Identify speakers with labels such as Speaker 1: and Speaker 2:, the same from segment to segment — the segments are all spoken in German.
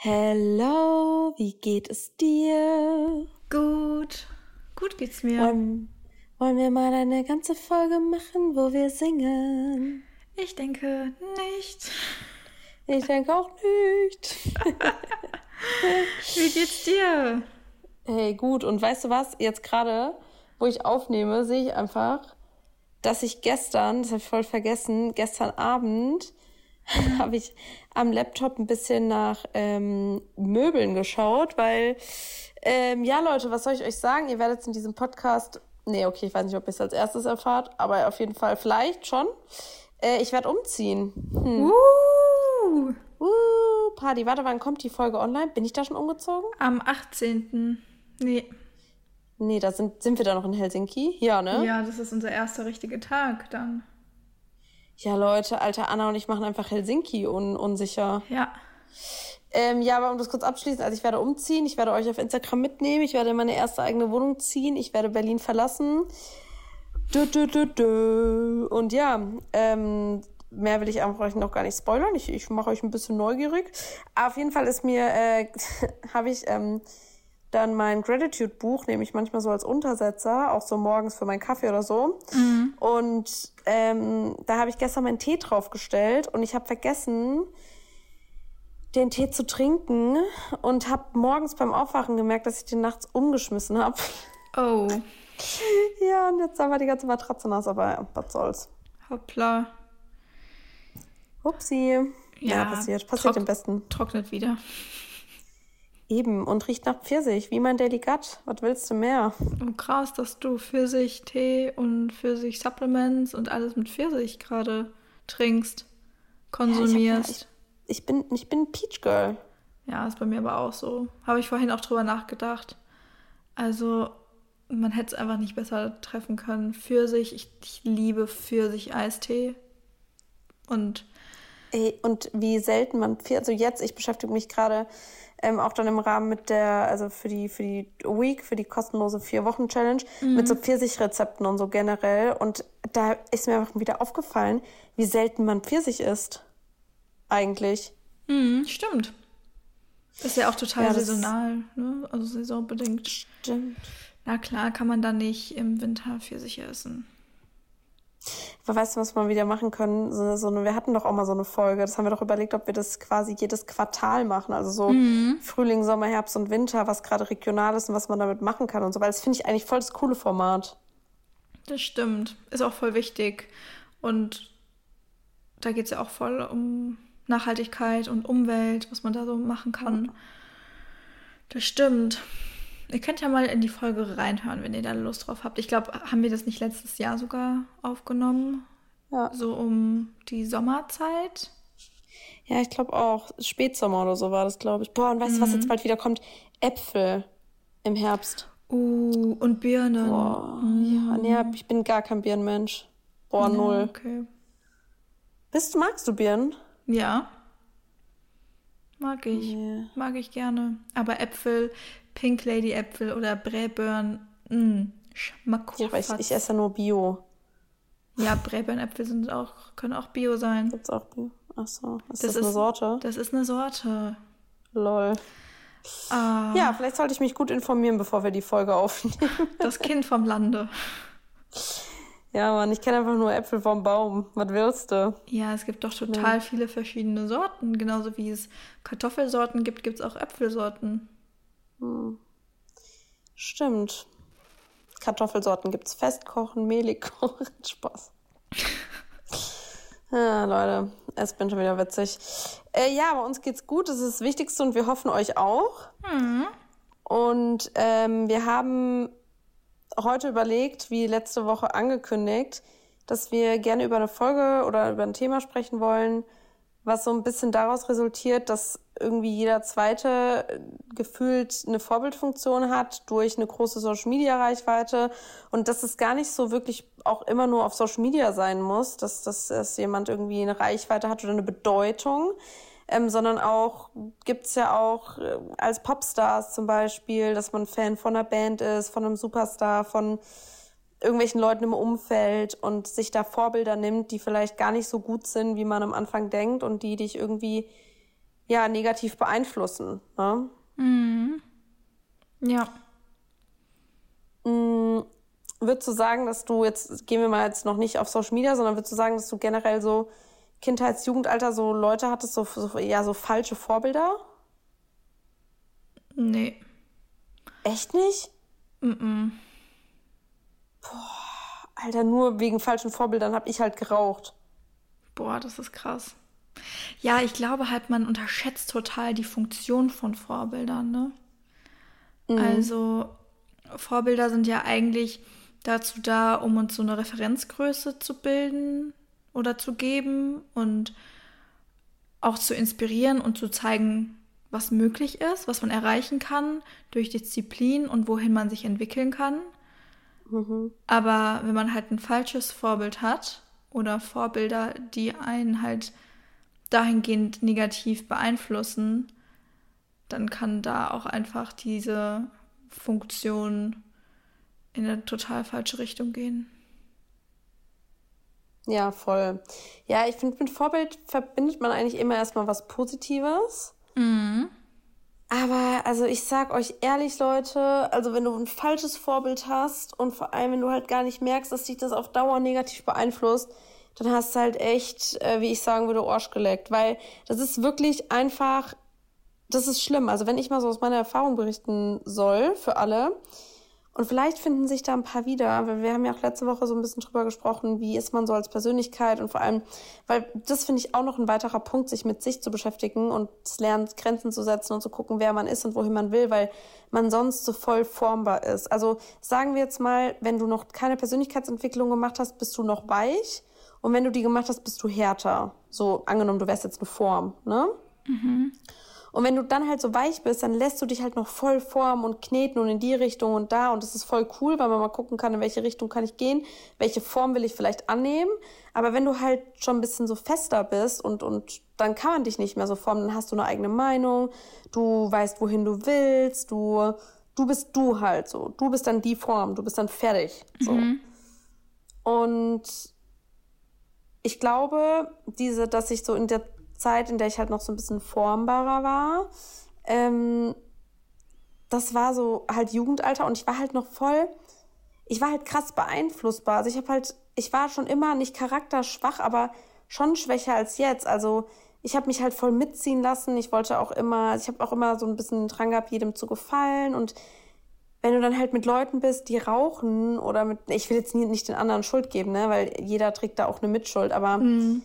Speaker 1: Hello, wie geht es dir?
Speaker 2: Gut, gut geht's mir.
Speaker 1: Wollen, wollen wir mal eine ganze Folge machen, wo wir singen?
Speaker 2: Ich denke nicht.
Speaker 1: Ich denke auch nicht.
Speaker 2: wie geht's dir?
Speaker 1: Hey, gut. Und weißt du was? Jetzt gerade, wo ich aufnehme, sehe ich einfach, dass ich gestern, das habe ich voll vergessen, gestern Abend habe ich am Laptop ein bisschen nach ähm, Möbeln geschaut, weil, ähm, ja Leute, was soll ich euch sagen? Ihr werdet in diesem Podcast, nee, okay, ich weiß nicht, ob ihr es als erstes erfahrt, aber auf jeden Fall vielleicht schon. Äh, ich werde umziehen. Hm. Uh. Uh, Party. Warte, wann kommt die Folge online? Bin ich da schon umgezogen?
Speaker 2: Am 18. Nee.
Speaker 1: Nee, da sind, sind wir da noch in Helsinki? Ja, ne?
Speaker 2: Ja, das ist unser erster richtiger Tag dann.
Speaker 1: Ja, Leute, alter Anna und ich machen einfach Helsinki un unsicher.
Speaker 2: Ja.
Speaker 1: Ähm, ja, aber um das kurz abschließen, also ich werde umziehen, ich werde euch auf Instagram mitnehmen, ich werde meine erste eigene Wohnung ziehen, ich werde Berlin verlassen. Du, du, du, du. Und ja, ähm, mehr will ich einfach euch noch gar nicht spoilern. Ich, ich mache euch ein bisschen neugierig. Aber auf jeden Fall ist mir, äh, habe ich ähm, dann mein Gratitude-Buch nehme ich manchmal so als Untersetzer, auch so morgens für meinen Kaffee oder so. Mhm. Und ähm, da habe ich gestern meinen Tee draufgestellt und ich habe vergessen, den Tee zu trinken und habe morgens beim Aufwachen gemerkt, dass ich den nachts umgeschmissen habe.
Speaker 2: Oh.
Speaker 1: ja, und jetzt war die ganze Matratze nass, aber was soll's.
Speaker 2: Hoppla.
Speaker 1: Upsi. Ja, ja passiert. Passiert am besten.
Speaker 2: Trocknet wieder.
Speaker 1: Eben, und riecht nach Pfirsich, wie mein Gut. Was willst du mehr?
Speaker 2: Oh, krass, dass du Pfirsich-Tee und Pfirsich-Supplements und alles mit Pfirsich gerade trinkst, konsumierst.
Speaker 1: Ja, ich, ich, ich, bin, ich bin Peach Girl.
Speaker 2: Ja, ist bei mir aber auch so. Habe ich vorhin auch drüber nachgedacht. Also, man hätte es einfach nicht besser treffen können. Pfirsich, ich, ich liebe Pfirsich-Eistee. Und.
Speaker 1: Ey, und wie selten man, also jetzt, ich beschäftige mich gerade ähm, auch dann im Rahmen mit der, also für die, für die Week, für die kostenlose Vier-Wochen-Challenge, mhm. mit so Pfirsich-Rezepten und so generell. Und da ist mir einfach wieder aufgefallen, wie selten man Pfirsich isst. Eigentlich.
Speaker 2: Mhm, stimmt. Ist ja auch total ja, saisonal, ne? Also saisonbedingt.
Speaker 1: Stimmt.
Speaker 2: Na klar, kann man da nicht im Winter Pfirsiche essen.
Speaker 1: Weißt du, was wir wieder machen können? So, so eine, wir hatten doch auch mal so eine Folge. Das haben wir doch überlegt, ob wir das quasi jedes Quartal machen. Also so mhm. Frühling, Sommer, Herbst und Winter, was gerade regional ist und was man damit machen kann und so. Weil das finde ich eigentlich voll das coole Format.
Speaker 2: Das stimmt. Ist auch voll wichtig. Und da geht es ja auch voll um Nachhaltigkeit und Umwelt, was man da so machen kann. Das stimmt. Ihr könnt ja mal in die Folge reinhören, wenn ihr da Lust drauf habt. Ich glaube, haben wir das nicht letztes Jahr sogar aufgenommen?
Speaker 1: Ja.
Speaker 2: So um die Sommerzeit.
Speaker 1: Ja, ich glaube auch. Spätsommer oder so war das, glaube ich. Boah, und weißt du, mhm. was jetzt bald wieder kommt? Äpfel im Herbst.
Speaker 2: Uh, und Birnen.
Speaker 1: Boah, mhm. ja, nee, ich bin gar kein Birnenmensch. Boah, ja, null.
Speaker 2: Okay.
Speaker 1: Bist du, magst du Birnen?
Speaker 2: Ja. Mag ich. Yeah. Mag ich gerne. Aber Äpfel, Pink Lady Äpfel oder Bräbörn, mm,
Speaker 1: Schmackhofatz. Ja, ich, ich esse nur Bio.
Speaker 2: Ja, Bräbörnäpfel sind auch, können auch Bio sein.
Speaker 1: Gibt's auch Bio? Ach so. Ist das, das eine Sorte?
Speaker 2: Das ist eine Sorte.
Speaker 1: Lol.
Speaker 2: Ah.
Speaker 1: Ja, vielleicht sollte ich mich gut informieren, bevor wir die Folge aufnehmen.
Speaker 2: Das Kind vom Lande.
Speaker 1: Ja, Mann, ich kenne einfach nur Äpfel vom Baum. Was willst du?
Speaker 2: Ja, es gibt doch total ja. viele verschiedene Sorten. Genauso wie es Kartoffelsorten gibt, gibt es auch Äpfelsorten.
Speaker 1: Hm. Stimmt. Kartoffelsorten gibt es festkochen, mehlig kochen. Spaß. ja, Leute, es bin schon wieder witzig. Äh, ja, bei uns geht's gut. Das ist das Wichtigste und wir hoffen euch auch.
Speaker 2: Mhm.
Speaker 1: Und ähm, wir haben heute überlegt, wie letzte Woche angekündigt, dass wir gerne über eine Folge oder über ein Thema sprechen wollen, was so ein bisschen daraus resultiert, dass irgendwie jeder zweite äh, gefühlt eine Vorbildfunktion hat durch eine große Social Media Reichweite und dass es gar nicht so wirklich auch immer nur auf Social Media sein muss, dass, dass, dass jemand irgendwie eine Reichweite hat oder eine Bedeutung, ähm, sondern auch gibt's ja auch äh, als Popstars zum Beispiel, dass man Fan von einer Band ist, von einem Superstar, von irgendwelchen Leuten im Umfeld und sich da Vorbilder nimmt, die vielleicht gar nicht so gut sind, wie man am Anfang denkt und die dich irgendwie ja negativ beeinflussen. Ne?
Speaker 2: Mhm. Ja.
Speaker 1: Mhm. Würdest du sagen, dass du jetzt, gehen wir mal jetzt noch nicht auf Social Media, sondern würdest du sagen, dass du generell so Kindheits-, Jugendalter so Leute hattest, so, so, ja, so falsche Vorbilder?
Speaker 2: Nee.
Speaker 1: Echt nicht?
Speaker 2: Mhm.
Speaker 1: Boah, Alter, nur wegen falschen Vorbildern habe ich halt geraucht.
Speaker 2: Boah, das ist krass. Ja, ich glaube halt, man unterschätzt total die Funktion von Vorbildern, ne? Mhm. Also, Vorbilder sind ja eigentlich dazu da, um uns so eine Referenzgröße zu bilden oder zu geben und auch zu inspirieren und zu zeigen, was möglich ist, was man erreichen kann durch Disziplin und wohin man sich entwickeln kann. Mhm. Aber wenn man halt ein falsches Vorbild hat oder Vorbilder, die einen halt dahingehend negativ beeinflussen, dann kann da auch einfach diese Funktion in eine total falsche Richtung gehen.
Speaker 1: Ja, voll. Ja, ich finde, mit Vorbild verbindet man eigentlich immer erstmal was Positives. Mhm. Aber also ich sag euch ehrlich, Leute, also wenn du ein falsches Vorbild hast und vor allem, wenn du halt gar nicht merkst, dass dich das auf Dauer negativ beeinflusst, dann hast du halt echt, äh, wie ich sagen würde, Orsch geleckt. Weil das ist wirklich einfach, das ist schlimm. Also wenn ich mal so aus meiner Erfahrung berichten soll für alle, und vielleicht finden sich da ein paar wieder, weil wir haben ja auch letzte Woche so ein bisschen drüber gesprochen, wie ist man so als Persönlichkeit und vor allem, weil das finde ich auch noch ein weiterer Punkt, sich mit sich zu beschäftigen und lernen, Grenzen zu setzen und zu gucken, wer man ist und wohin man will, weil man sonst so voll formbar ist. Also sagen wir jetzt mal, wenn du noch keine Persönlichkeitsentwicklung gemacht hast, bist du noch weich und wenn du die gemacht hast, bist du härter. So angenommen, du wärst jetzt eine Form, ne? Mhm. Und wenn du dann halt so weich bist, dann lässt du dich halt noch voll formen und kneten und in die Richtung und da. Und das ist voll cool, weil man mal gucken kann, in welche Richtung kann ich gehen, welche Form will ich vielleicht annehmen. Aber wenn du halt schon ein bisschen so fester bist und, und dann kann man dich nicht mehr so formen, dann hast du eine eigene Meinung, du weißt, wohin du willst, du, du bist du halt so. Du bist dann die Form, du bist dann fertig. So. Mhm. Und ich glaube, diese, dass ich so in der Zeit, in der ich halt noch so ein bisschen formbarer war. Ähm, das war so halt Jugendalter und ich war halt noch voll, ich war halt krass beeinflussbar. Also ich habe halt, ich war schon immer nicht charakterschwach, aber schon schwächer als jetzt. Also ich habe mich halt voll mitziehen lassen. Ich wollte auch immer, ich habe auch immer so ein bisschen Drang gehabt, jedem zu gefallen. Und wenn du dann halt mit Leuten bist, die rauchen oder mit, ich will jetzt nicht den anderen Schuld geben, ne, weil jeder trägt da auch eine Mitschuld, aber mhm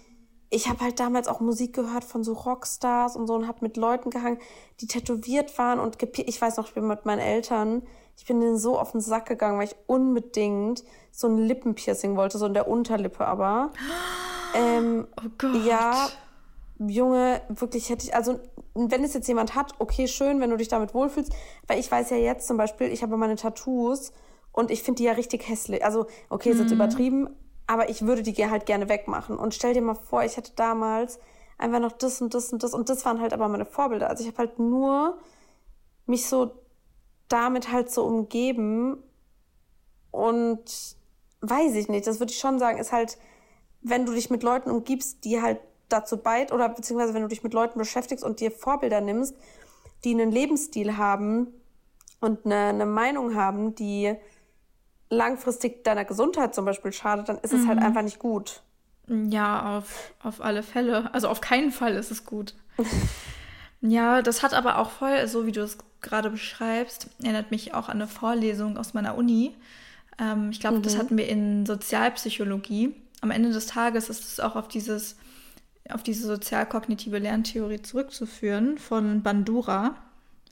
Speaker 1: ich habe halt damals auch Musik gehört von so Rockstars und so und habe mit Leuten gehangen, die tätowiert waren und ich weiß noch, ich bin mit meinen Eltern, ich bin denen so auf den Sack gegangen, weil ich unbedingt so ein Lippenpiercing wollte, so in der Unterlippe aber. Ähm, oh Gott. Ja, Junge, wirklich hätte ich, also wenn es jetzt jemand hat, okay, schön, wenn du dich damit wohlfühlst, weil ich weiß ja jetzt zum Beispiel, ich habe meine Tattoos und ich finde die ja richtig hässlich. Also, okay, ist jetzt mhm. übertrieben, aber ich würde die halt gerne wegmachen. Und stell dir mal vor, ich hätte damals einfach noch das und das und das und das waren halt aber meine Vorbilder. Also ich habe halt nur mich so damit halt so umgeben und weiß ich nicht, das würde ich schon sagen, ist halt, wenn du dich mit Leuten umgibst, die halt dazu beit oder beziehungsweise wenn du dich mit Leuten beschäftigst und dir Vorbilder nimmst, die einen Lebensstil haben und eine, eine Meinung haben, die langfristig deiner Gesundheit zum Beispiel schadet, dann ist es halt mhm. einfach nicht gut.
Speaker 2: Ja, auf, auf alle Fälle. Also auf keinen Fall ist es gut. ja, das hat aber auch voll, so wie du es gerade beschreibst, erinnert mich auch an eine Vorlesung aus meiner Uni. Ähm, ich glaube, mhm. das hatten wir in Sozialpsychologie. Am Ende des Tages ist es auch auf dieses auf diese sozialkognitive Lerntheorie zurückzuführen von Bandura.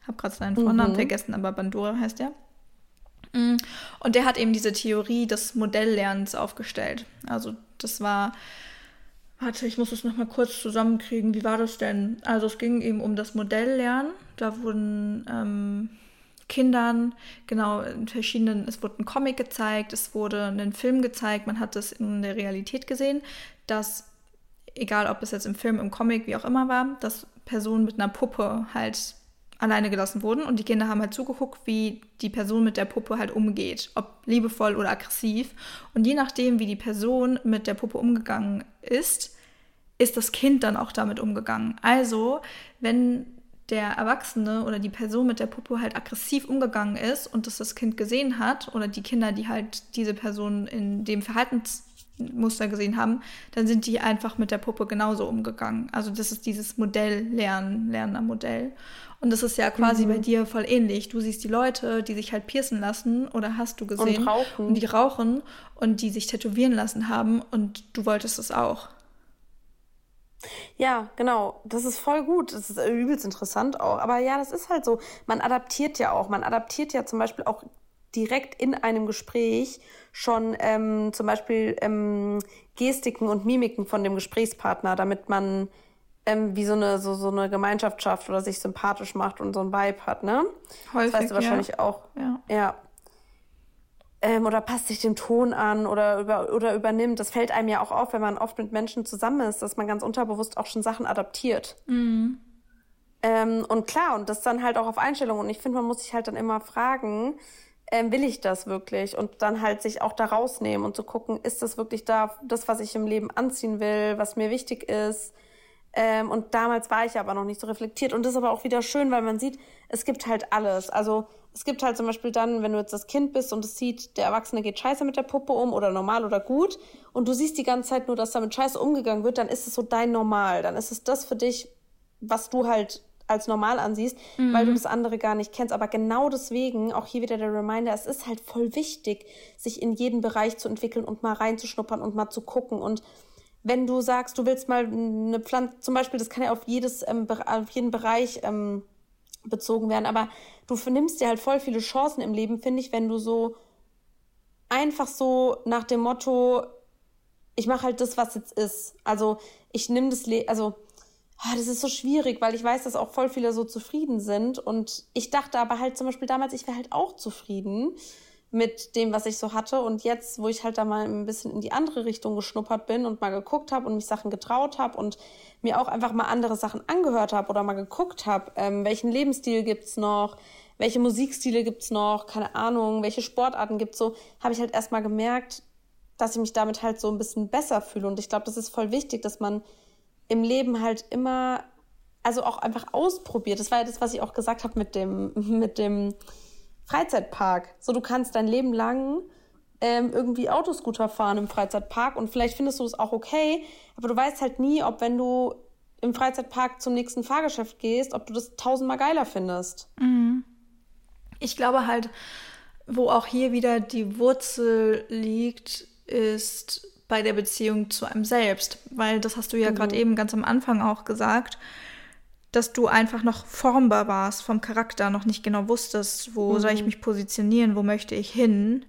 Speaker 2: Ich habe gerade seinen Vornamen mhm. vergessen, aber Bandura heißt er. Mm. Und der hat eben diese Theorie des Modelllernens aufgestellt. Also das war, warte, ich muss es nochmal kurz zusammenkriegen. Wie war das denn? Also es ging eben um das Modelllernen. Da wurden ähm, Kindern, genau, in verschiedenen, es wurde ein Comic gezeigt, es wurde ein Film gezeigt, man hat das in der Realität gesehen, dass, egal ob es jetzt im Film, im Comic, wie auch immer war, dass Personen mit einer Puppe halt alleine gelassen wurden und die Kinder haben halt zugeguckt, wie die Person mit der Puppe halt umgeht, ob liebevoll oder aggressiv. Und je nachdem, wie die Person mit der Puppe umgegangen ist, ist das Kind dann auch damit umgegangen. Also, wenn der Erwachsene oder die Person mit der Puppe halt aggressiv umgegangen ist und das das Kind gesehen hat oder die Kinder, die halt diese Person in dem Verhaltensmuster gesehen haben, dann sind die einfach mit der Puppe genauso umgegangen. Also das ist dieses Modell Lernen, Lerner Modell. Und das ist ja quasi mhm. bei dir voll ähnlich. Du siehst die Leute, die sich halt piercen lassen oder hast du gesehen
Speaker 1: und, rauchen.
Speaker 2: und die rauchen und die sich tätowieren lassen haben und du wolltest es auch.
Speaker 1: Ja, genau. Das ist voll gut. Das ist übelst interessant auch. Aber ja, das ist halt so. Man adaptiert ja auch. Man adaptiert ja zum Beispiel auch direkt in einem Gespräch schon ähm, zum Beispiel ähm, Gestiken und Mimiken von dem Gesprächspartner, damit man ähm, wie so eine, so, so eine Gemeinschaft schafft oder sich sympathisch macht und so ein Vibe hat, ne? Häufig, das weißt du wahrscheinlich ja. auch. Ja. ja ähm, oder passt sich dem Ton an oder, über, oder übernimmt. Das fällt einem ja auch auf, wenn man oft mit Menschen zusammen ist, dass man ganz unterbewusst auch schon Sachen adaptiert. Mhm. Ähm, und klar, und das dann halt auch auf Einstellung. Und ich finde, man muss sich halt dann immer fragen, ähm, will ich das wirklich? Und dann halt sich auch da rausnehmen und zu gucken, ist das wirklich da, das, was ich im Leben anziehen will, was mir wichtig ist? Ähm, und damals war ich aber noch nicht so reflektiert. Und das ist aber auch wieder schön, weil man sieht, es gibt halt alles. Also es gibt halt zum Beispiel dann, wenn du jetzt das Kind bist und es sieht, der Erwachsene geht scheiße mit der Puppe um oder normal oder gut und du siehst die ganze Zeit nur, dass damit scheiße umgegangen wird, dann ist es so dein Normal. Dann ist es das für dich, was du halt als normal ansiehst, mhm. weil du das andere gar nicht kennst. Aber genau deswegen, auch hier wieder der Reminder, es ist halt voll wichtig, sich in jeden Bereich zu entwickeln und mal reinzuschnuppern und mal zu gucken. Und wenn du sagst, du willst mal eine Pflanze, zum Beispiel, das kann ja auf jedes, ähm, auf jeden Bereich ähm, bezogen werden, aber du nimmst dir halt voll viele Chancen im Leben, finde ich, wenn du so einfach so nach dem Motto, ich mache halt das, was jetzt ist. Also ich nehme das, Le also ah, das ist so schwierig, weil ich weiß, dass auch voll viele so zufrieden sind und ich dachte aber halt zum Beispiel damals, ich wäre halt auch zufrieden mit dem, was ich so hatte. Und jetzt, wo ich halt da mal ein bisschen in die andere Richtung geschnuppert bin und mal geguckt habe und mich Sachen getraut habe und mir auch einfach mal andere Sachen angehört habe oder mal geguckt habe, ähm, welchen Lebensstil gibt's noch, welche Musikstile gibt's noch, keine Ahnung, welche Sportarten gibt's so, habe ich halt erstmal gemerkt, dass ich mich damit halt so ein bisschen besser fühle. Und ich glaube, das ist voll wichtig, dass man im Leben halt immer, also auch einfach ausprobiert. Das war ja das, was ich auch gesagt habe mit dem, mit dem, Freizeitpark. So, du kannst dein Leben lang ähm, irgendwie Autoscooter fahren im Freizeitpark und vielleicht findest du es auch okay, aber du weißt halt nie, ob wenn du im Freizeitpark zum nächsten Fahrgeschäft gehst, ob du das tausendmal geiler findest.
Speaker 2: Mhm. Ich glaube halt, wo auch hier wieder die Wurzel liegt, ist bei der Beziehung zu einem selbst, weil das hast du ja mhm. gerade eben ganz am Anfang auch gesagt dass du einfach noch formbar warst vom Charakter, noch nicht genau wusstest, wo mhm. soll ich mich positionieren, wo möchte ich hin.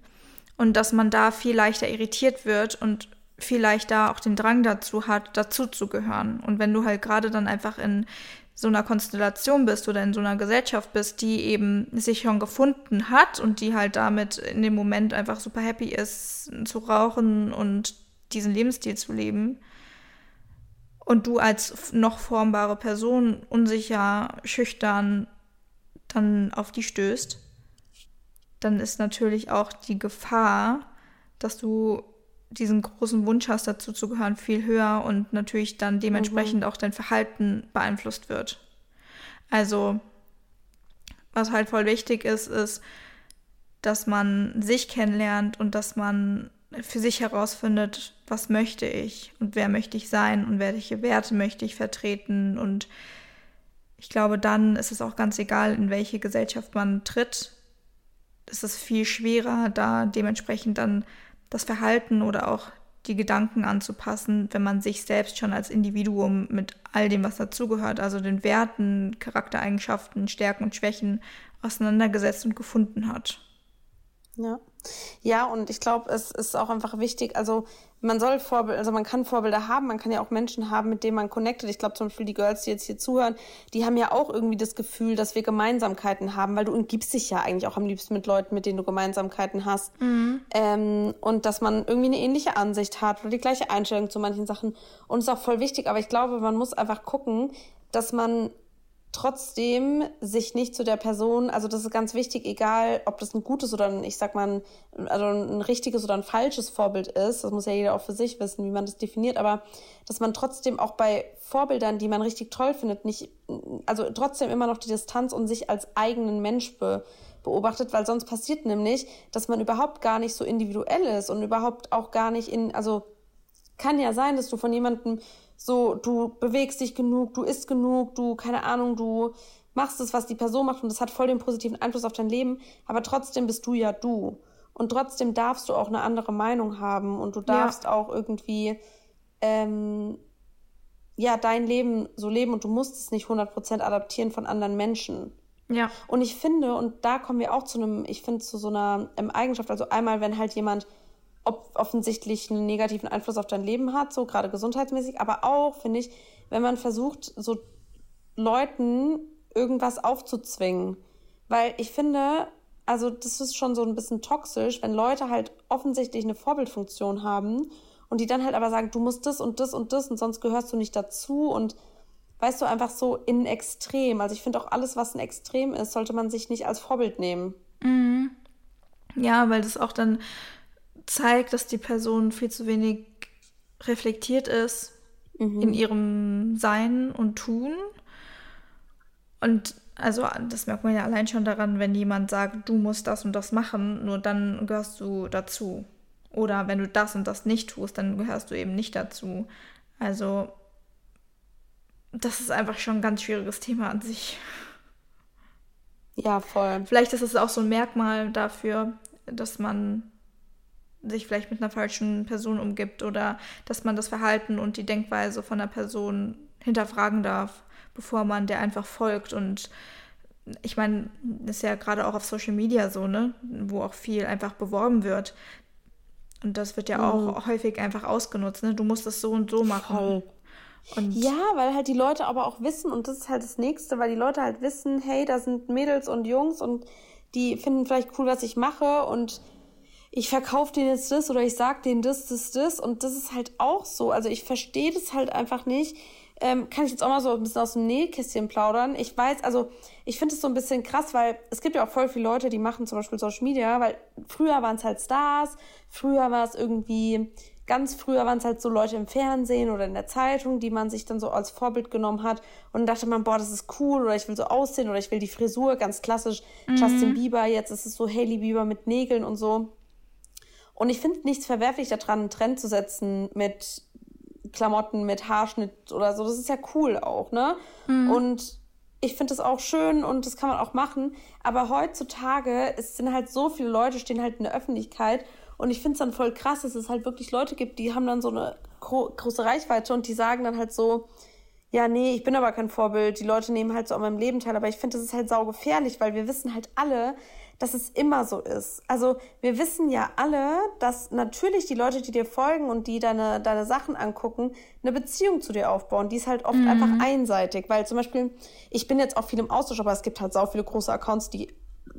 Speaker 2: Und dass man da viel leichter irritiert wird und viel leichter auch den Drang dazu hat, dazu zu gehören. Und wenn du halt gerade dann einfach in so einer Konstellation bist oder in so einer Gesellschaft bist, die eben sich schon gefunden hat und die halt damit in dem Moment einfach super happy ist, zu rauchen und diesen Lebensstil zu leben, und du als noch formbare Person unsicher, schüchtern dann auf die stößt, dann ist natürlich auch die Gefahr, dass du diesen großen Wunsch hast, dazu zu gehören, viel höher und natürlich dann dementsprechend mhm. auch dein Verhalten beeinflusst wird. Also, was halt voll wichtig ist, ist, dass man sich kennenlernt und dass man für sich herausfindet, was möchte ich und wer möchte ich sein und welche Werte möchte ich vertreten. Und ich glaube, dann ist es auch ganz egal, in welche Gesellschaft man tritt. Es ist viel schwerer, da dementsprechend dann das Verhalten oder auch die Gedanken anzupassen, wenn man sich selbst schon als Individuum mit all dem, was dazugehört, also den Werten, Charaktereigenschaften, Stärken und Schwächen auseinandergesetzt und gefunden hat.
Speaker 1: Ja. Ja, und ich glaube, es ist auch einfach wichtig, also man soll Vorbilder, also man kann Vorbilder haben, man kann ja auch Menschen haben, mit denen man connectet. Ich glaube zum Beispiel die Girls, die jetzt hier zuhören, die haben ja auch irgendwie das Gefühl, dass wir Gemeinsamkeiten haben, weil du umgibst dich ja eigentlich auch am liebsten mit Leuten, mit denen du Gemeinsamkeiten hast. Mhm. Ähm, und dass man irgendwie eine ähnliche Ansicht hat oder die gleiche Einstellung zu manchen Sachen. Und es ist auch voll wichtig, aber ich glaube, man muss einfach gucken, dass man trotzdem sich nicht zu der Person, also das ist ganz wichtig, egal ob das ein gutes oder ein, ich sag mal, ein, also ein richtiges oder ein falsches Vorbild ist, das muss ja jeder auch für sich wissen, wie man das definiert, aber dass man trotzdem auch bei Vorbildern, die man richtig toll findet, nicht, also trotzdem immer noch die Distanz und sich als eigenen Mensch be, beobachtet, weil sonst passiert nämlich, dass man überhaupt gar nicht so individuell ist und überhaupt auch gar nicht in, also kann ja sein, dass du von jemandem so, du bewegst dich genug, du isst genug, du, keine Ahnung, du machst es, was die Person macht und das hat voll den positiven Einfluss auf dein Leben, aber trotzdem bist du ja du. Und trotzdem darfst du auch eine andere Meinung haben und du darfst ja. auch irgendwie ähm, ja dein Leben so leben und du musst es nicht 100% adaptieren von anderen Menschen. Ja. Und ich finde, und da kommen wir auch zu einem, ich finde, zu so einer ähm, Eigenschaft, also einmal, wenn halt jemand offensichtlich einen negativen Einfluss auf dein Leben hat, so gerade gesundheitsmäßig, aber auch, finde ich, wenn man versucht, so Leuten irgendwas aufzuzwingen. Weil ich finde, also das ist schon so ein bisschen toxisch, wenn Leute halt offensichtlich eine Vorbildfunktion haben und die dann halt aber sagen, du musst das und das und das und sonst gehörst du nicht dazu und weißt du, einfach so in Extrem. Also ich finde auch alles, was ein Extrem ist, sollte man sich nicht als Vorbild nehmen.
Speaker 2: Mhm. Ja, weil das auch dann zeigt, dass die Person viel zu wenig reflektiert ist mhm. in ihrem Sein und Tun. Und also das merkt man ja allein schon daran, wenn jemand sagt, du musst das und das machen, nur dann gehörst du dazu. Oder wenn du das und das nicht tust, dann gehörst du eben nicht dazu. Also das ist einfach schon ein ganz schwieriges Thema an sich.
Speaker 1: Ja, voll.
Speaker 2: Vielleicht ist es auch so ein Merkmal dafür, dass man sich vielleicht mit einer falschen Person umgibt oder dass man das Verhalten und die Denkweise von einer Person hinterfragen darf, bevor man der einfach folgt. Und ich meine, das ist ja gerade auch auf Social Media so, ne, wo auch viel einfach beworben wird. Und das wird ja mhm. auch häufig einfach ausgenutzt, ne? Du musst es so und so machen. Voll.
Speaker 1: Und ja, weil halt die Leute aber auch wissen, und das ist halt das Nächste, weil die Leute halt wissen, hey, da sind Mädels und Jungs und die finden vielleicht cool, was ich mache und ich verkaufe denen jetzt das oder ich sag denen das, das, das und das ist halt auch so. Also ich verstehe das halt einfach nicht. Ähm, kann ich jetzt auch mal so ein bisschen aus dem Nähkästchen plaudern. Ich weiß, also ich finde es so ein bisschen krass, weil es gibt ja auch voll viele Leute, die machen zum Beispiel Social Media, weil früher waren es halt Stars, früher war es irgendwie, ganz früher waren es halt so Leute im Fernsehen oder in der Zeitung, die man sich dann so als Vorbild genommen hat und dachte man, boah, das ist cool oder ich will so aussehen oder ich will die Frisur, ganz klassisch, mhm. Justin Bieber, jetzt ist es so Hailey Bieber mit Nägeln und so. Und ich finde nichts verwerflich daran, einen Trend zu setzen mit Klamotten, mit Haarschnitt oder so. Das ist ja cool auch, ne? Mhm. Und ich finde das auch schön und das kann man auch machen. Aber heutzutage es sind halt so viele Leute, stehen halt in der Öffentlichkeit. Und ich finde es dann voll krass, dass es halt wirklich Leute gibt, die haben dann so eine gro große Reichweite und die sagen dann halt so, ja, nee, ich bin aber kein Vorbild. Die Leute nehmen halt so an meinem Leben teil. Aber ich finde, das ist halt saugefährlich, weil wir wissen halt alle, dass es immer so ist. Also wir wissen ja alle, dass natürlich die Leute, die dir folgen und die deine, deine Sachen angucken, eine Beziehung zu dir aufbauen. Die ist halt oft mhm. einfach einseitig, weil zum Beispiel, ich bin jetzt auch viel im Austausch, aber es gibt halt so viele große Accounts, die,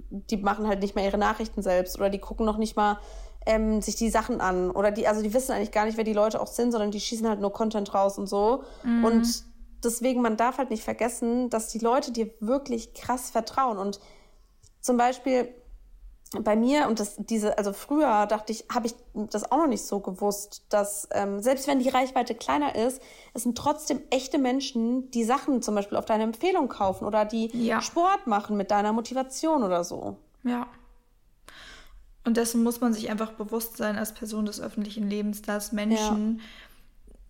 Speaker 1: die machen halt nicht mehr ihre Nachrichten selbst oder die gucken noch nicht mal ähm, sich die Sachen an oder die, also die wissen eigentlich gar nicht, wer die Leute auch sind, sondern die schießen halt nur Content raus und so. Mhm. Und deswegen, man darf halt nicht vergessen, dass die Leute dir wirklich krass vertrauen und zum Beispiel bei mir und das diese also früher dachte ich habe ich das auch noch nicht so gewusst dass ähm, selbst wenn die Reichweite kleiner ist es sind trotzdem echte Menschen die Sachen zum Beispiel auf deine Empfehlung kaufen oder die ja. Sport machen mit deiner Motivation oder so
Speaker 2: ja und dessen muss man sich einfach bewusst sein als Person des öffentlichen Lebens dass Menschen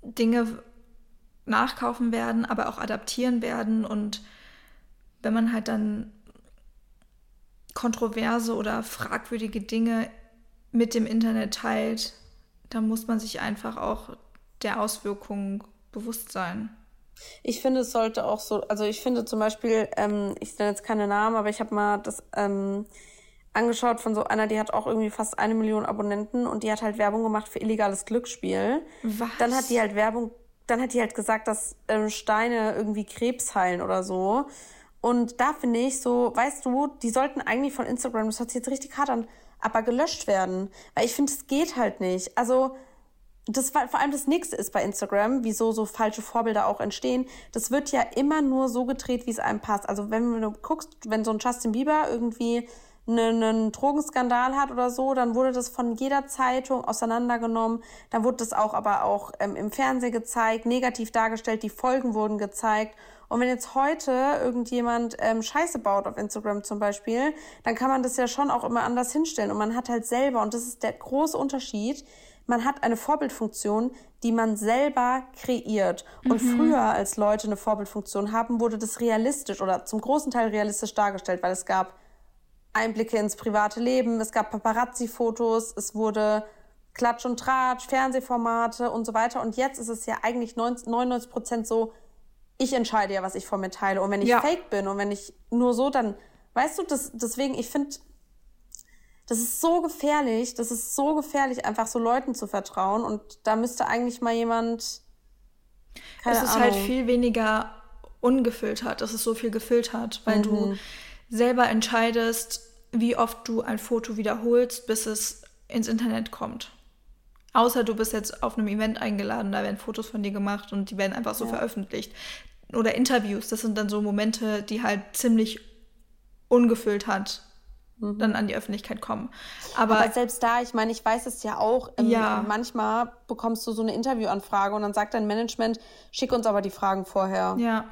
Speaker 2: ja. Dinge nachkaufen werden aber auch adaptieren werden und wenn man halt dann kontroverse oder fragwürdige Dinge mit dem Internet teilt, dann muss man sich einfach auch der Auswirkungen bewusst sein.
Speaker 1: Ich finde, es sollte auch so, also ich finde zum Beispiel, ähm, ich nenne jetzt keine Namen, aber ich habe mal das ähm, angeschaut von so einer, die hat auch irgendwie fast eine Million Abonnenten und die hat halt Werbung gemacht für illegales Glücksspiel. Was? Dann hat die halt Werbung, dann hat die halt gesagt, dass ähm, Steine irgendwie Krebs heilen oder so. Und da finde ich so, weißt du, die sollten eigentlich von Instagram, das hört sich jetzt richtig hart an, aber gelöscht werden. Weil ich finde, es geht halt nicht. Also, das vor allem das nächste ist bei Instagram, wieso so falsche Vorbilder auch entstehen. Das wird ja immer nur so gedreht, wie es einem passt. Also wenn du guckst, wenn so ein Justin Bieber irgendwie einen, einen Drogenskandal hat oder so, dann wurde das von jeder Zeitung auseinandergenommen. Dann wurde das auch aber auch ähm, im Fernsehen gezeigt, negativ dargestellt, die Folgen wurden gezeigt. Und wenn jetzt heute irgendjemand ähm, Scheiße baut auf Instagram zum Beispiel, dann kann man das ja schon auch immer anders hinstellen. Und man hat halt selber, und das ist der große Unterschied, man hat eine Vorbildfunktion, die man selber kreiert. Und mhm. früher, als Leute eine Vorbildfunktion haben, wurde das realistisch oder zum großen Teil realistisch dargestellt, weil es gab Einblicke ins private Leben, es gab Paparazzi-Fotos, es wurde Klatsch und Tratsch, Fernsehformate und so weiter. Und jetzt ist es ja eigentlich 99 Prozent so, ich entscheide ja, was ich von mir teile. Und wenn ich ja. fake bin und wenn ich nur so, dann, weißt du, das, deswegen, ich finde, das ist so gefährlich, das ist so gefährlich, einfach so Leuten zu vertrauen. Und da müsste eigentlich mal jemand.
Speaker 2: Keine es ist halt Ahnung. halt viel weniger ungefiltert, es ist so viel gefiltert, weil mhm. du selber entscheidest, wie oft du ein Foto wiederholst, bis es ins Internet kommt. Außer du bist jetzt auf einem Event eingeladen, da werden Fotos von dir gemacht und die werden einfach so ja. veröffentlicht. Oder Interviews, das sind dann so Momente, die halt ziemlich ungefüllt hat mhm. dann an die Öffentlichkeit kommen.
Speaker 1: Aber, Aber, selbst da, ich meine, ich weiß es ja auch, ähm, ja. manchmal bekommst du so eine Interviewanfrage und dann sagt dein Management, schick uns aber die Fragen vorher.
Speaker 2: Ja,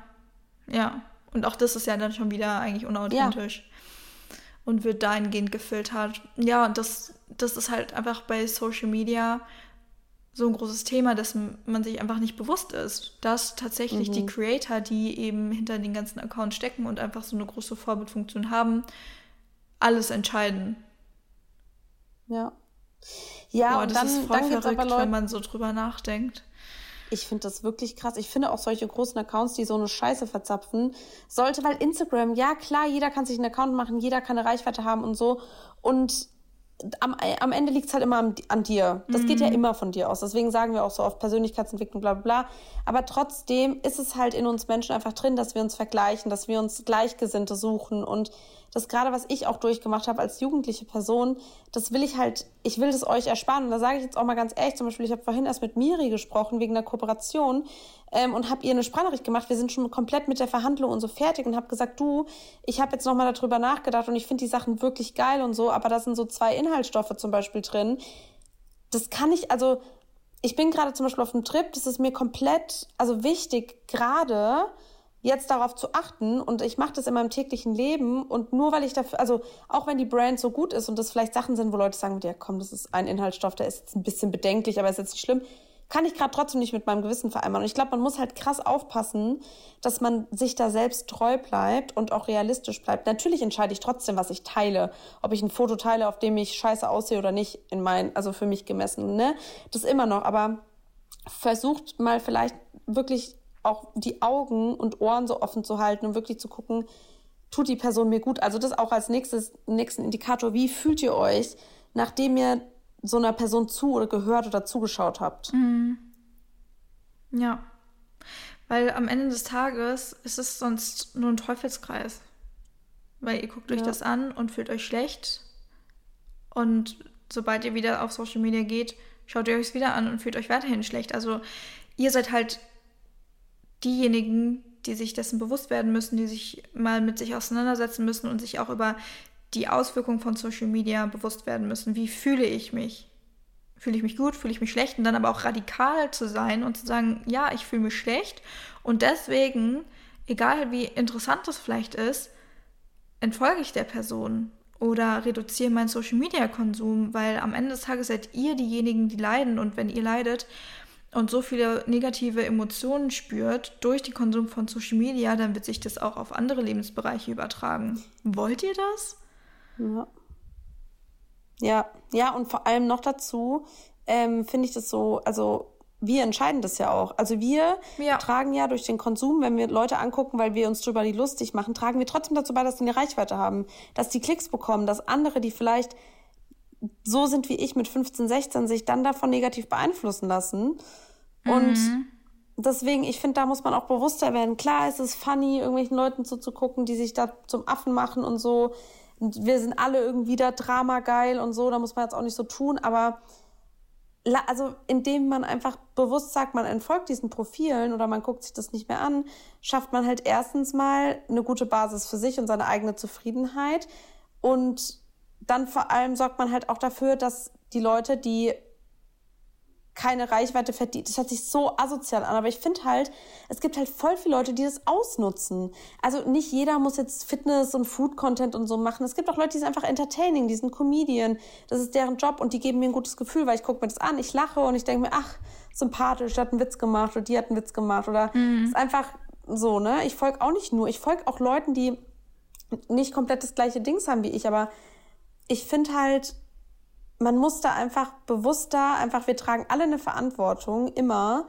Speaker 2: ja. Und auch das ist ja dann schon wieder eigentlich unauthentisch. Ja. Und wird dahingehend gefiltert. Ja, und das, das ist halt einfach bei Social Media so ein großes Thema, dass man sich einfach nicht bewusst ist, dass tatsächlich mhm. die Creator, die eben hinter den ganzen Accounts stecken und einfach so eine große Vorbildfunktion haben, alles entscheiden.
Speaker 1: Ja. Ja,
Speaker 2: Boah, und das dann, ist voll verrückt, Leute, wenn man so drüber nachdenkt.
Speaker 1: Ich finde das wirklich krass. Ich finde auch solche großen Accounts, die so eine Scheiße verzapfen, sollte, weil Instagram, ja klar, jeder kann sich einen Account machen, jeder kann eine Reichweite haben und so. Und am, am Ende liegt es halt immer an, an dir. Das mhm. geht ja mhm. immer von dir aus. Deswegen sagen wir auch so oft Persönlichkeitsentwicklung, bla bla bla. Aber trotzdem ist es halt in uns Menschen einfach drin, dass wir uns vergleichen, dass wir uns Gleichgesinnte suchen und das gerade, was ich auch durchgemacht habe als jugendliche Person, das will ich halt, ich will das euch ersparen. Und da sage ich jetzt auch mal ganz ehrlich, zum Beispiel, ich habe vorhin erst mit Miri gesprochen wegen der Kooperation ähm, und habe ihr eine Sprachnachricht gemacht. Wir sind schon komplett mit der Verhandlung und so fertig und habe gesagt, du, ich habe jetzt nochmal darüber nachgedacht und ich finde die Sachen wirklich geil und so, aber da sind so zwei Inhaltsstoffe zum Beispiel drin. Das kann ich, also ich bin gerade zum Beispiel auf einem Trip, das ist mir komplett, also wichtig, gerade jetzt darauf zu achten und ich mache das in meinem täglichen Leben und nur weil ich dafür, also auch wenn die Brand so gut ist und das vielleicht Sachen sind, wo Leute sagen, ja komm, das ist ein Inhaltsstoff, der ist jetzt ein bisschen bedenklich, aber ist jetzt nicht schlimm, kann ich gerade trotzdem nicht mit meinem Gewissen vereinbaren. Und ich glaube, man muss halt krass aufpassen, dass man sich da selbst treu bleibt und auch realistisch bleibt. Natürlich entscheide ich trotzdem, was ich teile. Ob ich ein Foto teile, auf dem ich scheiße aussehe oder nicht, in mein, also für mich gemessen, ne? Das immer noch. Aber versucht mal vielleicht wirklich auch die Augen und Ohren so offen zu halten und wirklich zu gucken, tut die Person mir gut. Also das auch als nächstes, nächsten Indikator. Wie fühlt ihr euch, nachdem ihr so einer Person zu oder gehört oder zugeschaut habt?
Speaker 2: Mhm. Ja. Weil am Ende des Tages ist es sonst nur ein Teufelskreis. Weil ihr guckt euch ja. das an und fühlt euch schlecht. Und sobald ihr wieder auf Social Media geht, schaut ihr euch es wieder an und fühlt euch weiterhin schlecht. Also ihr seid halt diejenigen, die sich dessen bewusst werden müssen, die sich mal mit sich auseinandersetzen müssen und sich auch über die Auswirkungen von Social Media bewusst werden müssen. Wie fühle ich mich? Fühle ich mich gut, fühle ich mich schlecht? Und dann aber auch radikal zu sein und zu sagen, ja, ich fühle mich schlecht. Und deswegen, egal wie interessant das vielleicht ist, entfolge ich der Person oder reduziere meinen Social Media Konsum, weil am Ende des Tages seid ihr diejenigen, die leiden. Und wenn ihr leidet, und so viele negative Emotionen spürt durch den Konsum von Social Media, dann wird sich das auch auf andere Lebensbereiche übertragen. Wollt ihr das?
Speaker 1: Ja. Ja, ja, und vor allem noch dazu ähm, finde ich das so, also wir entscheiden das ja auch. Also wir ja. tragen ja durch den Konsum, wenn wir Leute angucken, weil wir uns drüber die lustig machen, tragen wir trotzdem dazu bei, dass die eine Reichweite haben, dass die Klicks bekommen, dass andere, die vielleicht so sind wie ich mit 15, 16, sich dann davon negativ beeinflussen lassen. Und mhm. deswegen, ich finde, da muss man auch bewusster werden. Klar ist es funny, irgendwelchen Leuten zuzugucken, die sich da zum Affen machen und so. Wir sind alle irgendwie da Drama geil und so, da muss man jetzt auch nicht so tun, aber also indem man einfach bewusst sagt, man entfolgt diesen Profilen oder man guckt sich das nicht mehr an, schafft man halt erstens mal eine gute Basis für sich und seine eigene Zufriedenheit. Und dann vor allem sorgt man halt auch dafür, dass die Leute, die keine Reichweite verdient. Das hört sich so asozial an, aber ich finde halt, es gibt halt voll viele Leute, die das ausnutzen. Also nicht jeder muss jetzt Fitness und Food-Content und so machen. Es gibt auch Leute, die sind einfach entertaining, die sind Comedian. Das ist deren Job und die geben mir ein gutes Gefühl, weil ich gucke mir das an, ich lache und ich denke mir, ach, sympathisch, der hat einen Witz gemacht oder die hat einen Witz gemacht oder mhm. ist einfach so, ne? Ich folge auch nicht nur, ich folge auch Leuten, die nicht komplett das gleiche Dings haben wie ich, aber ich finde halt, man muss da einfach bewusster, einfach, wir tragen alle eine Verantwortung, immer.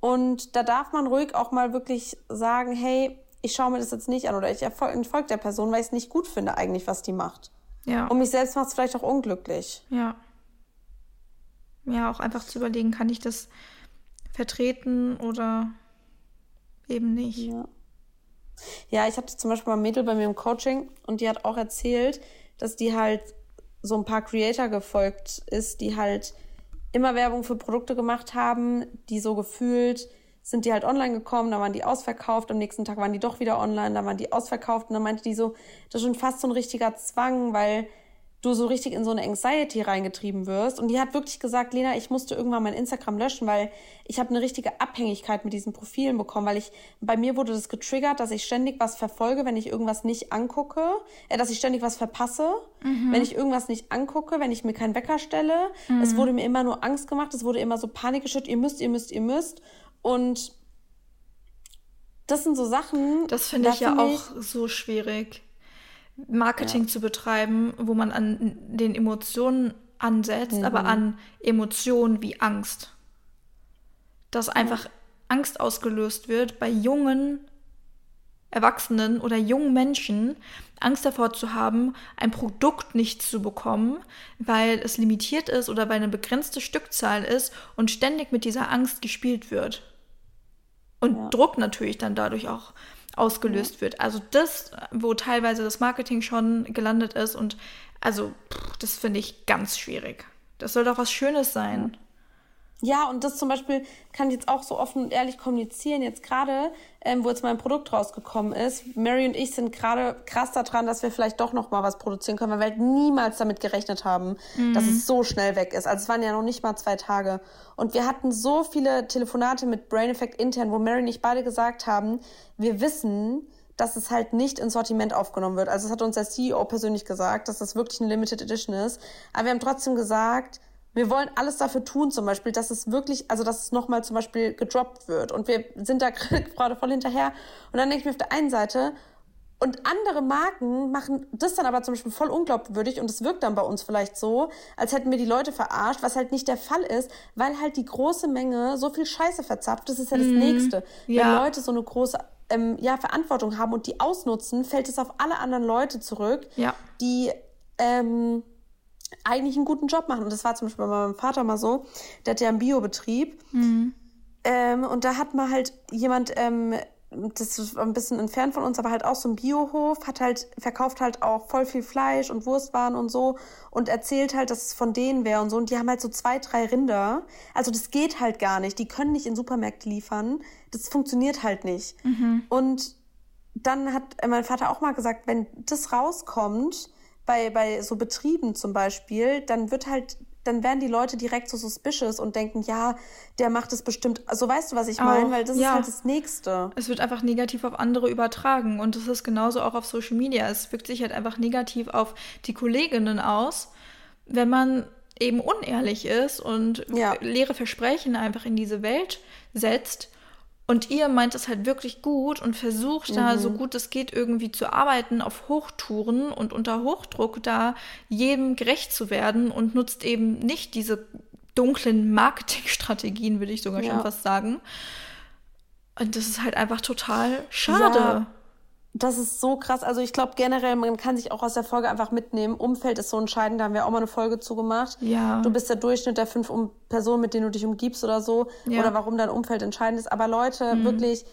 Speaker 1: Und da darf man ruhig auch mal wirklich sagen, hey, ich schaue mir das jetzt nicht an oder ich folge der Person, weil ich es nicht gut finde eigentlich, was die macht. Ja. Und mich selbst macht es vielleicht auch unglücklich.
Speaker 2: Ja. Ja, auch einfach zu überlegen, kann ich das vertreten oder eben nicht.
Speaker 1: Ja. Ja, ich hatte zum Beispiel mal ein Mädel bei mir im Coaching und die hat auch erzählt, dass die halt so ein paar Creator gefolgt ist, die halt immer Werbung für Produkte gemacht haben, die so gefühlt sind die halt online gekommen, dann waren die ausverkauft, am nächsten Tag waren die doch wieder online, dann waren die ausverkauft und dann meinte die so, das ist schon fast so ein richtiger Zwang, weil du so richtig in so eine Anxiety reingetrieben wirst. Und die hat wirklich gesagt, Lena, ich musste irgendwann mein Instagram löschen, weil ich habe eine richtige Abhängigkeit mit diesen Profilen bekommen, weil ich bei mir wurde das getriggert, dass ich ständig was verfolge, wenn ich irgendwas nicht angucke, äh, dass ich ständig was verpasse, mhm. wenn ich irgendwas nicht angucke, wenn ich mir keinen Wecker stelle. Mhm. Es wurde mir immer nur Angst gemacht, es wurde immer so Panik geschüttet, ihr müsst, ihr müsst, ihr müsst. Und das sind so Sachen.
Speaker 2: Das finde ich ja find auch so schwierig. Marketing ja. zu betreiben, wo man an den Emotionen ansetzt, mhm. aber an Emotionen wie Angst. Dass einfach. Angst ausgelöst wird bei jungen Erwachsenen oder jungen Menschen, Angst davor zu haben, ein Produkt nicht zu bekommen, weil es limitiert ist oder weil eine begrenzte Stückzahl ist und ständig mit dieser Angst gespielt wird. Und ja. Druck natürlich dann dadurch auch ausgelöst wird. Also das, wo teilweise das Marketing schon gelandet ist und also das finde ich ganz schwierig. Das soll doch was Schönes sein.
Speaker 1: Ja, und das zum Beispiel kann ich jetzt auch so offen und ehrlich kommunizieren. Jetzt gerade, ähm, wo jetzt mein Produkt rausgekommen ist, Mary und ich sind gerade krass daran, dass wir vielleicht doch noch mal was produzieren können, weil wir halt niemals damit gerechnet haben, mhm. dass es so schnell weg ist. Also es waren ja noch nicht mal zwei Tage. Und wir hatten so viele Telefonate mit Brain Effect intern, wo Mary und ich beide gesagt haben, wir wissen, dass es halt nicht ins Sortiment aufgenommen wird. Also es hat uns der CEO persönlich gesagt, dass das wirklich eine Limited Edition ist. Aber wir haben trotzdem gesagt, wir wollen alles dafür tun, zum Beispiel, dass es wirklich, also dass es nochmal zum Beispiel gedroppt wird. Und wir sind da gerade voll hinterher. Und dann denke ich mir auf der einen Seite, und andere Marken machen das dann aber zum Beispiel voll unglaubwürdig und es wirkt dann bei uns vielleicht so, als hätten wir die Leute verarscht, was halt nicht der Fall ist, weil halt die große Menge so viel Scheiße verzapft. Das ist ja das mhm. Nächste. Ja. Wenn Leute so eine große ähm, ja, Verantwortung haben und die ausnutzen, fällt es auf alle anderen Leute zurück, ja. die ähm, eigentlich einen guten Job machen. Und das war zum Beispiel bei meinem Vater mal so, der hat ja einen Biobetrieb. Mhm. Ähm, und da hat mal halt jemand, ähm, das ist ein bisschen entfernt von uns, aber halt auch so ein Biohof, hat halt, verkauft halt auch voll viel Fleisch und Wurstwaren und so und erzählt halt, dass es von denen wäre und so. Und die haben halt so zwei, drei Rinder. Also das geht halt gar nicht. Die können nicht in Supermärkte liefern. Das funktioniert halt nicht. Mhm. Und dann hat mein Vater auch mal gesagt, wenn das rauskommt, bei, bei so Betrieben zum Beispiel, dann wird halt, dann werden die Leute direkt so suspicious und denken, ja, der macht es bestimmt. Also weißt du, was ich meine? Weil das ja. ist halt das Nächste.
Speaker 2: Es wird einfach negativ auf andere übertragen und das ist genauso auch auf Social Media. Es wirkt sich halt einfach negativ auf die Kolleginnen aus, wenn man eben unehrlich ist und ja. leere Versprechen einfach in diese Welt setzt und ihr meint es halt wirklich gut und versucht mhm. da so gut es geht irgendwie zu arbeiten auf Hochtouren und unter Hochdruck da jedem gerecht zu werden und nutzt eben nicht diese dunklen Marketingstrategien, würde ich sogar ja. schon fast sagen. Und das ist halt einfach total schade. Ja.
Speaker 1: Das ist so krass. Also ich glaube generell, man kann sich auch aus der Folge einfach mitnehmen. Umfeld ist so entscheidend. Da haben wir auch mal eine Folge zugemacht. Ja. Du bist der Durchschnitt der fünf um Personen, mit denen du dich umgibst oder so. Ja. Oder warum dein Umfeld entscheidend ist. Aber Leute, mhm. wirklich,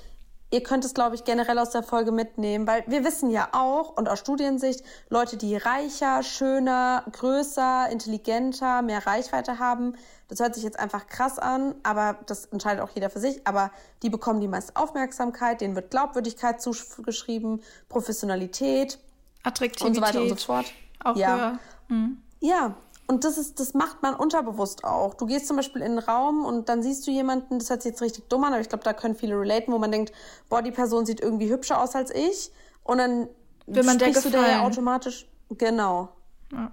Speaker 1: ihr könnt es, glaube ich, generell aus der Folge mitnehmen, weil wir wissen ja auch und aus Studiensicht, Leute, die reicher, schöner, größer, intelligenter, mehr Reichweite haben, das hört sich jetzt einfach krass an, aber das entscheidet auch jeder für sich, aber die bekommen die meiste Aufmerksamkeit, denen wird Glaubwürdigkeit zugeschrieben, Professionalität, Attraktivität und so weiter und so fort. Auch ja. Mhm. Ja, und das ist, das macht man unterbewusst auch. Du gehst zum Beispiel in einen Raum und dann siehst du jemanden, das hört sich jetzt richtig dumm an, aber ich glaube, da können viele relaten, wo man denkt, boah, die Person sieht irgendwie hübscher aus als ich. Und dann Will man sprichst du der ja automatisch, genau. Ja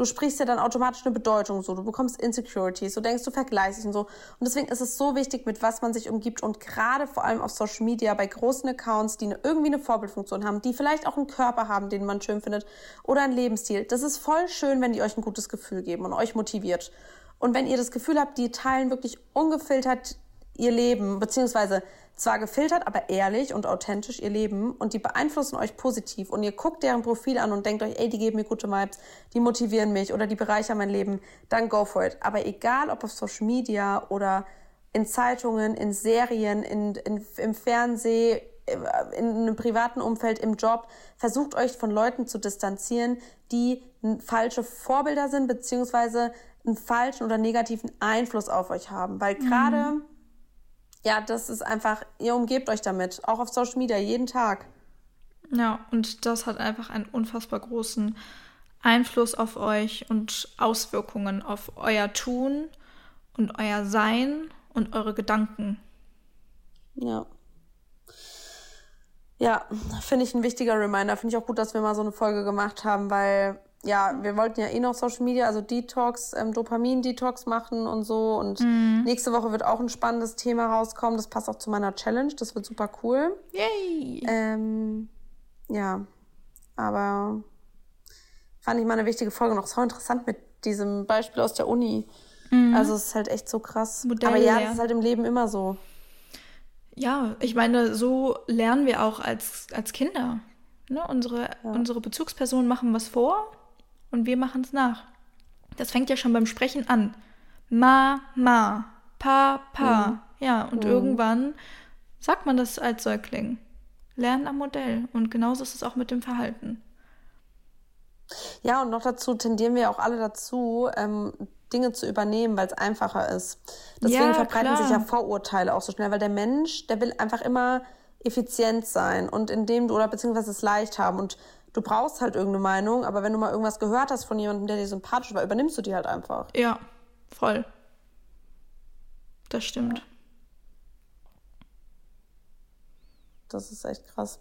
Speaker 1: du sprichst ja dann automatisch eine Bedeutung so. Du bekommst Insecurities, du denkst, du vergleichst und so. Und deswegen ist es so wichtig, mit was man sich umgibt und gerade vor allem auf Social Media bei großen Accounts, die irgendwie eine Vorbildfunktion haben, die vielleicht auch einen Körper haben, den man schön findet oder einen Lebensstil. Das ist voll schön, wenn die euch ein gutes Gefühl geben und euch motiviert. Und wenn ihr das Gefühl habt, die teilen wirklich ungefiltert ihr Leben, beziehungsweise zwar gefiltert, aber ehrlich und authentisch ihr Leben und die beeinflussen euch positiv und ihr guckt deren Profil an und denkt euch, ey, die geben mir gute Vibes, die motivieren mich oder die bereichern mein Leben, dann go for it. Aber egal, ob auf Social Media oder in Zeitungen, in Serien, in, in, im Fernsehen, in einem privaten Umfeld, im Job, versucht euch von Leuten zu distanzieren, die falsche Vorbilder sind, beziehungsweise einen falschen oder negativen Einfluss auf euch haben. Weil gerade mhm ja, das ist einfach, ihr umgebt euch damit, auch auf Social Media, jeden Tag.
Speaker 2: Ja, und das hat einfach einen unfassbar großen Einfluss auf euch und Auswirkungen auf euer Tun und euer Sein und eure Gedanken.
Speaker 1: Ja. Ja, finde ich ein wichtiger Reminder. Finde ich auch gut, dass wir mal so eine Folge gemacht haben, weil ja, wir wollten ja eh noch Social Media, also Detox, ähm, Dopamin-Detox machen und so. Und mhm. nächste Woche wird auch ein spannendes Thema rauskommen. Das passt auch zu meiner Challenge. Das wird super cool. Yay! Ähm, ja, aber fand ich mal eine wichtige Folge noch so interessant mit diesem Beispiel aus der Uni. Mhm. Also es ist halt echt so krass. Modell, aber ja, das ist halt im Leben immer so.
Speaker 2: Ja, ich meine, so lernen wir auch als, als Kinder. Ne? Unsere, ja. unsere Bezugspersonen machen was vor und wir machen es nach. Das fängt ja schon beim Sprechen an. Ma, ma, pa, pa. Mhm. Ja, und mhm. irgendwann sagt man das als Säugling. Lernen am Modell. Und genauso ist es auch mit dem Verhalten.
Speaker 1: Ja, und noch dazu tendieren wir auch alle dazu, ähm, Dinge zu übernehmen, weil es einfacher ist. Deswegen ja, verbreiten klar. sich ja Vorurteile auch so schnell, weil der Mensch, der will einfach immer effizient sein und indem du oder beziehungsweise es leicht haben und du brauchst halt irgendeine Meinung, aber wenn du mal irgendwas gehört hast von jemandem, der dir sympathisch war, übernimmst du die halt einfach.
Speaker 2: Ja, voll. Das stimmt.
Speaker 1: Das ist echt krass.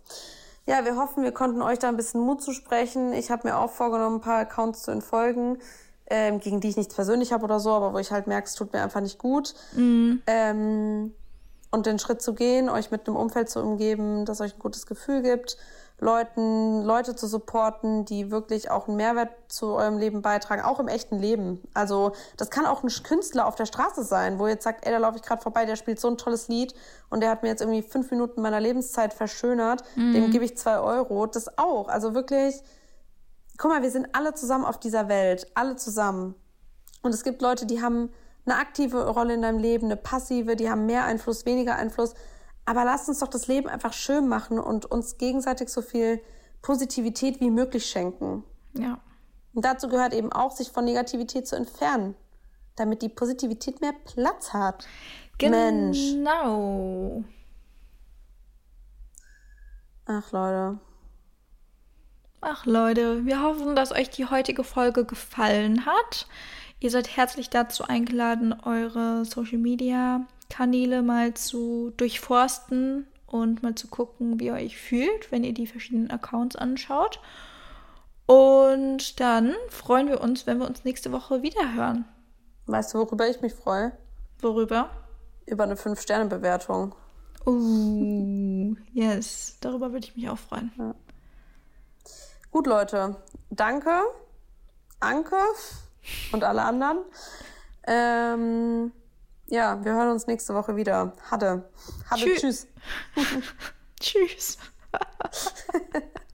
Speaker 1: Ja, wir hoffen, wir konnten euch da ein bisschen Mut zu sprechen. Ich habe mir auch vorgenommen, ein paar Accounts zu entfolgen, ähm, gegen die ich nichts persönlich habe oder so, aber wo ich halt merke, es tut mir einfach nicht gut. Mhm. Ähm, und den Schritt zu gehen, euch mit einem Umfeld zu umgeben, das euch ein gutes Gefühl gibt Leuten, Leute zu supporten, die wirklich auch einen Mehrwert zu eurem Leben beitragen, auch im echten Leben. Also das kann auch ein Künstler auf der Straße sein, wo ihr jetzt sagt, ey, da laufe ich gerade vorbei, der spielt so ein tolles Lied und der hat mir jetzt irgendwie fünf Minuten meiner Lebenszeit verschönert, mhm. dem gebe ich zwei Euro. Das auch. Also wirklich, guck mal, wir sind alle zusammen auf dieser Welt, alle zusammen. Und es gibt Leute, die haben eine aktive Rolle in deinem Leben, eine passive, die haben mehr Einfluss, weniger Einfluss. Aber lasst uns doch das Leben einfach schön machen und uns gegenseitig so viel Positivität wie möglich schenken. Ja. Und dazu gehört eben auch, sich von Negativität zu entfernen, damit die Positivität mehr Platz hat. Genau. Mensch. Genau. Ach, Leute.
Speaker 2: Ach, Leute, wir hoffen, dass euch die heutige Folge gefallen hat. Ihr seid herzlich dazu eingeladen, eure Social Media Kanäle mal zu durchforsten und mal zu gucken, wie ihr euch fühlt, wenn ihr die verschiedenen Accounts anschaut. Und dann freuen wir uns, wenn wir uns nächste Woche wieder hören.
Speaker 1: Weißt du, worüber ich mich freue?
Speaker 2: Worüber?
Speaker 1: Über eine 5-Sterne-Bewertung.
Speaker 2: Oh, yes. Darüber würde ich mich auch freuen. Ja.
Speaker 1: Gut, Leute. Danke. Anke und alle anderen. Ähm, ja, wir hören uns nächste Woche wieder. Hadde. Hadde, tschüss.
Speaker 2: tschüss.